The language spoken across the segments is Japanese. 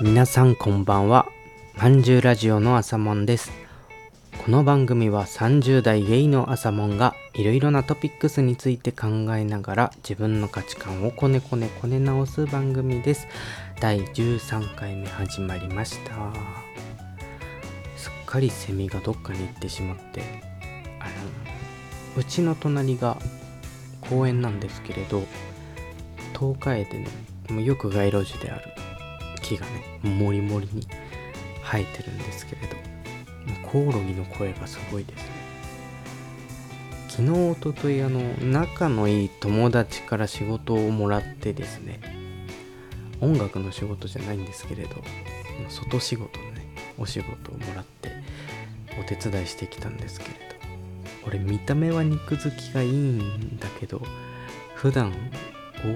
皆さんこんばんは。まんじゅうラジオの朝もんです。この番組は30代ゲイの朝もんがいろいろなトピックスについて考えながら自分の価値観をこねこねこね直す番組です。第13回目始まりました。すっかりセミがどっかに行ってしまって。あのうちの隣が公園なんですけれど東海でねもうよく街路樹である。木がねもりもりに生えてるんですけれどコオロギの声がすごいですね。昨日おとといあの仲のいい友達から仕事をもらってですね音楽の仕事じゃないんですけれど外仕事のねお仕事をもらってお手伝いしてきたんですけれど俺見た目は肉付きがいいんだけど普段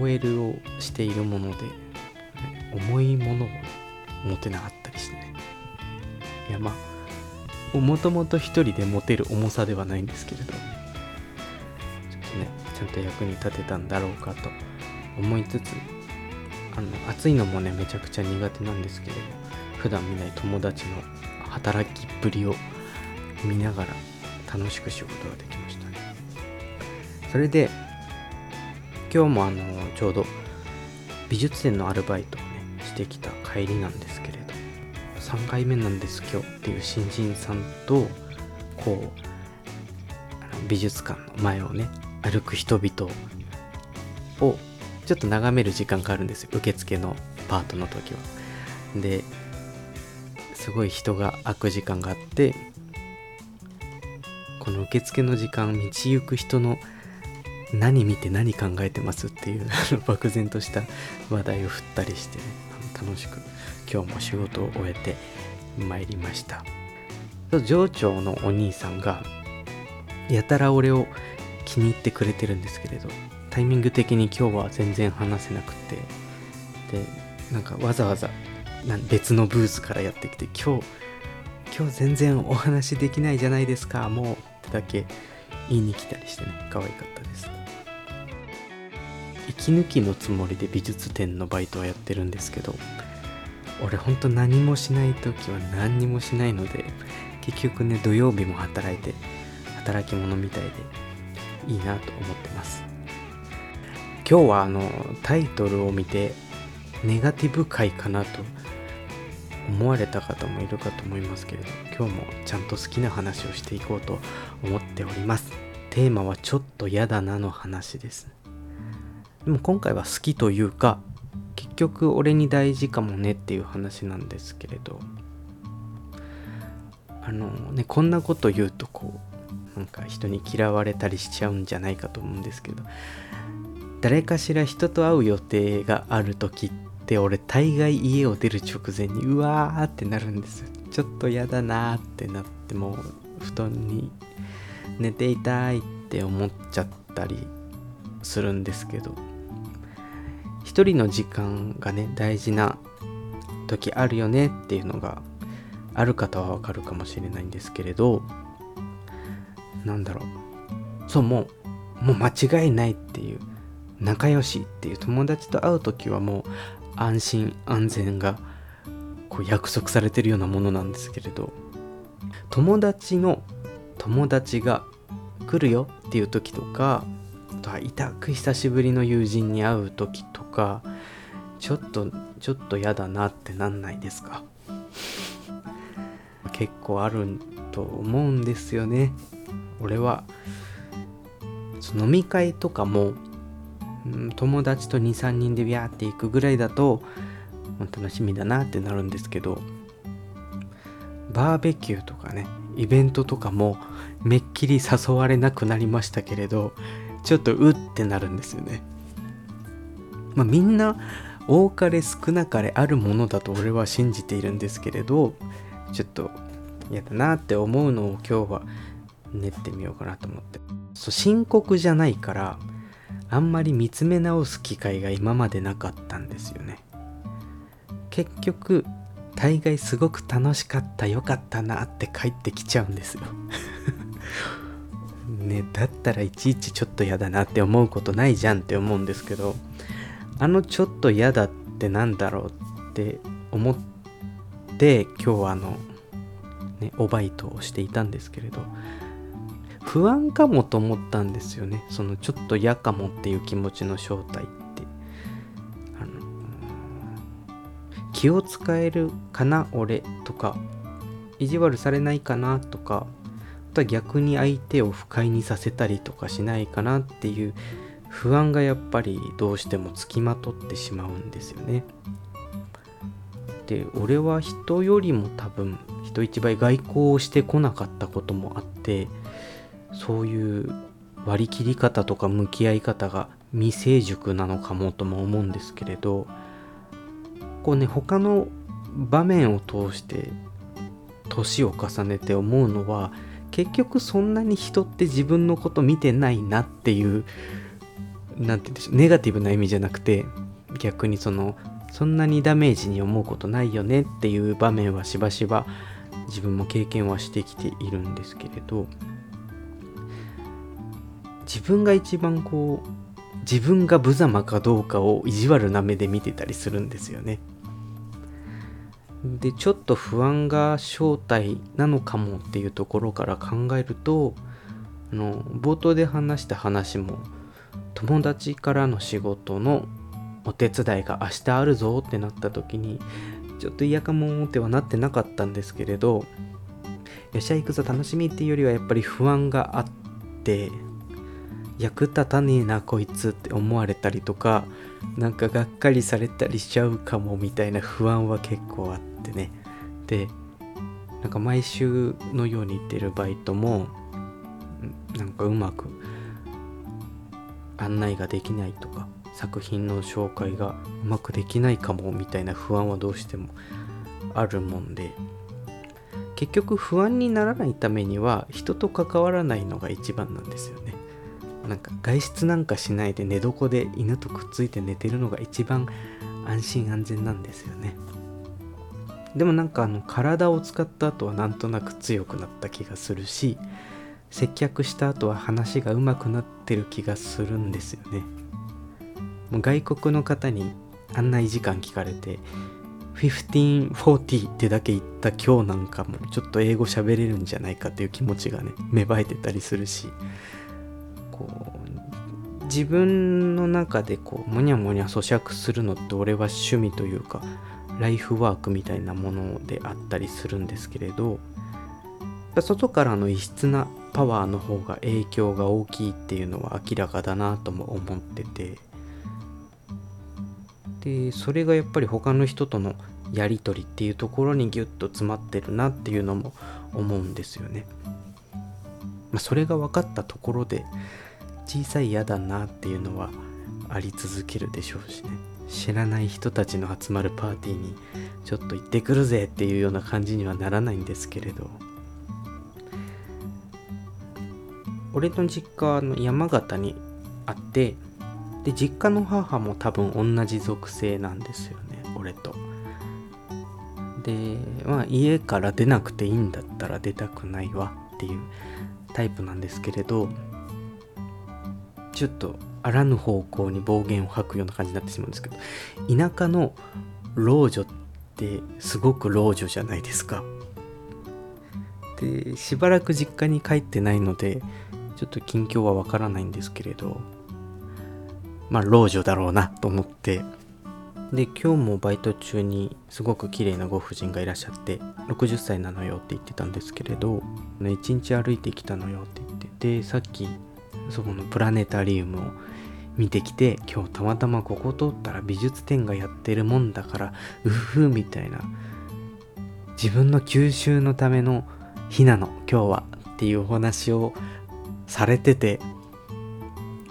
OL をしているもので重いものを持てなかったりしてね。いやまあもともと一人で持てる重さではないんですけれどちょっとねちゃんと役に立てたんだろうかと思いつつあの暑いのもねめちゃくちゃ苦手なんですけれど普段見ない友達の働きっぷりを見ながら楽しく仕事ができましたね。それで今日もあのちょうど美術展のアルバイトしてきた帰りなんですけれど3回目なんです今日っていう新人さんとこう美術館の前をね歩く人々をちょっと眺める時間があるんですよ。受付のパートの時は。ですごい人が開く時間があってこの受付の時間道行く人の何見て何考えてますっていう漠然とした話題を振ったりしてね。楽しく今日も仕事を終えて参りました。上長のお兄さんがやたら俺を気に入ってくれてるんですけれどタイミング的に今日は全然話せなくてでなんかわざわざ別のブースからやってきて今日今日全然お話できないじゃないですかもうってだけ言いに来たりしてね可愛かったです。息抜きのつもりで美術展のバイトはやってるんですけど俺ほんと何もしない時は何にもしないので結局ね土曜日も働いて働き者みたいでいいなと思ってます。今日はあのタイトルを見てネガティブ回かなと思われた方もいるかと思いますけれど今日もちゃんと好きな話をしていこうと思っております。テーマはちょっと嫌だなの話です。でも今回は好きというか結局俺に大事かもねっていう話なんですけれど。あのねこんなこと言うとこうなんか人に嫌われたりしちゃうんじゃないかと思うんですけど誰かしら人と会う予定がある時って俺大概家を出る直前にうわーってなるんですちょっと嫌だなーってなってもう布団に寝ていたいって思っちゃったりするんですけど。一人の時間がね大事な時あるよねっていうのがある方はわかるかもしれないんですけれどなんだろう。そうもうもう間違いないっていう仲良しっていう友達と会う時はもう安心安全がこう約束されてるようなものなんですけれど友達の友達が来るよっていう時とかあとは痛く久しぶりの友人に会う時とかちょっとちょっと嫌だなってなんないですか？結構あると思うんですよね俺は飲み会とかも、うん、友達と23人でビャーって行くぐらいだと楽しみだなってなるんですけどバーベキューとかねイベントとかもめっきり誘われなくなりましたけれどちょっとうってなるんですよね。まあ、みんな多かれ少なかれあるものだと俺は信じているんですけれどちょっと嫌だなって思うのを今日は練ってみようかなと思って。そう深刻じゃないからあんまり見つめ直す機会が今までなかったんですよね。結局大概すごく楽しかったよかったなって帰ってきちゃうんですよ。ねだったらいちいちちょっと嫌だなって思うことないじゃんって思うんですけどあのちょっと嫌だってなんだろうって思っで今日はあの、ね、おバイトをしていたんですけれど不安かもと思ったんですよね。そのちょっと嫌かもっていう気持ちの正体って。あの気を使えるかな俺とか。意地悪されないかなとか。あとは逆に相手を不快にさせたりとかしないかなっていう不安がやっぱりどうしてもつきまとってしまうんですよね。で俺は人よりも多分人一倍外交をしてこなかったこともあってそういう割り切り方とか向き合い方が未成熟なのかもとも思うんですけれどこうね他の場面を通して年を重ねて思うのは結局そんなに人って自分のこと見てないなっていう何て言うんでしょうネガティブな意味じゃなくて逆にそのそんなにダメージに思うことないよねっていう場面はしばしば自分も経験はしてきているんですけれど自分が一番こう自分が無様かどうかを意地悪な目で見てたりするんですよね。でちょっと不安が正体なのかもっていうところから考えるとあの冒頭で話した話も友達からの仕事のお手伝いが明日あるぞってなった時にちょっと嫌かもってはなってなかったんですけれどよっしゃ行くぞ楽しみっていうよりはやっぱり不安があって役立たねえなこいつって思われたりとかなんかがっかりされたりしちゃうかもみたいな不安は結構あってね。でなんか毎週のように行ってるバイトもなんかうまく案内ができないとか作品の紹介がうまくできないかもみたいな不安はどうしてもあるもんで結局不安にならないためには人と関わらないのが一番なんですよね。なんか外出なんかしないで寝床で犬とくっついて寝てるのが一番安心安全なんですよね。でもなんかあの体を使った後はなんとなく強くなった気がするし接客した後は話が上手くなってる気がするんですよね。外国の方に案内時間聞かれて1540ってだけ言った今日なんかもちょっと英語喋れるんじゃないかっていう気持ちがね芽生えてたりするしこう自分の中でこうモニャモニャ咀嚼するのって俺は趣味というかライフワークみたいなものであったりするんですけれど外からの異質なパワーの方が影響が大きいっていうのは明らかだなとも思ってて。でそれがやっぱり他の人とのやり取りっていうところにギュッと詰まってるなっていうのも思うんですよね。まあ、それが分かったところで小さい嫌だなっていうのはあり続けるでしょうしね。知らない人たちの集まるパーティーにちょっと行ってくるぜっていうような感じにはならないんですけれど。俺の実家の山形にあってで実家の母も多分同じ属性なんですよね俺と。でまあ家から出なくていいんだったら出たくないわっていうタイプなんですけれどちょっとあらぬ方向に暴言を吐くような感じになってしまうんですけど田舎の老女ってすごく老女じゃないですか。でしばらく実家に帰ってないのでちょっと近況はわからないんですけれどまあ老女だろうなと思って。で今日もバイト中にすごく綺麗なご婦人がいらっしゃって60歳なのよって言ってたんですけれど、ね、一日歩いてきたのよって言ってでさっきそこのプラネタリウムを見てきて今日たまたまここ通ったら美術展がやってるもんだからうふみたいな自分の吸収のための日なの今日はっていうお話をされてて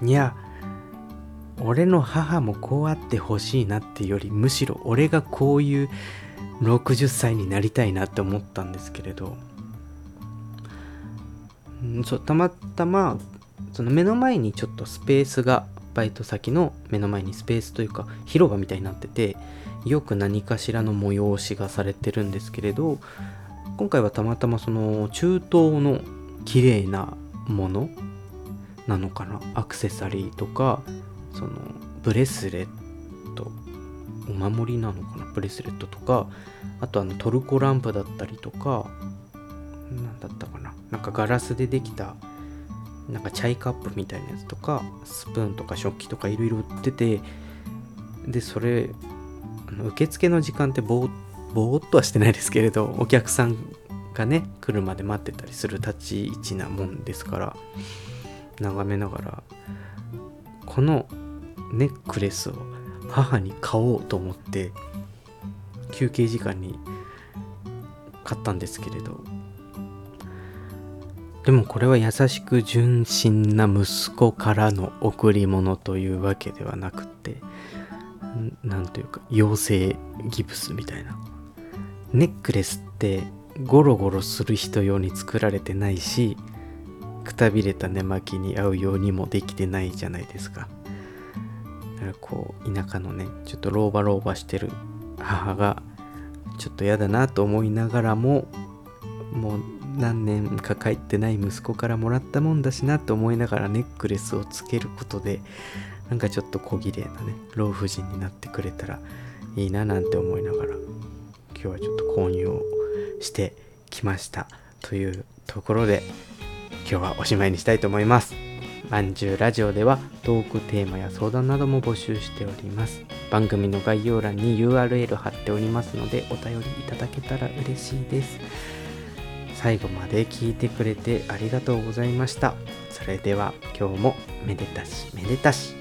いや俺の母もこうあってほしいなっていうよりむしろ俺がこういう60歳になりたいなって思ったんですけれどんそうたまたまその目の前にちょっとスペースがバイト先の目の前にスペースというか広場みたいになっててよく何かしらの催しがされてるんですけれど今回はたまたまその中東の綺麗なものなのかな？アクセサリーとかそのブレスレットお守りなのかな？ブレスレットとかあとあのトルコランプだったりとか何だったかな？なんかガラスでできたなんかチャイカップみたいなやつとかスプーンとか食器とかいろいろ売っててでそれあの受付の時間ってぼーぼーっとはしてないですけれどお客さんがね来るまで待ってたりする立ち位置なもんですから眺めながらこのネックレスを母に買おうと思って休憩時間に買ったんですけれどでもこれは優しく純真な息子からの贈り物というわけではなくてなんというか妖精ギブスみたいな。ネックレスってゴロゴロする人用に作られてないしくたびれた寝巻きに合うようにもできてないじゃないですか。だからこう田舎のねちょっと老婆老婆してる母がちょっと嫌だなと思いながらももう何年か帰ってない息子からもらったもんだしなと思いながらネックレスをつけることでなんかちょっと小綺麗なね老婦人になってくれたらいいななんて思いながら今日はちょっと購入をしてきましたというところで今日はおしまいにしたいと思います。まんじゅうラジオではトークテーマや相談なども募集しております。番組の概要欄に URL 貼っておりますのでお便りいただけたら嬉しいです。最後まで聞いてくれてありがとうございました。それでは今日もめでたしめでたし。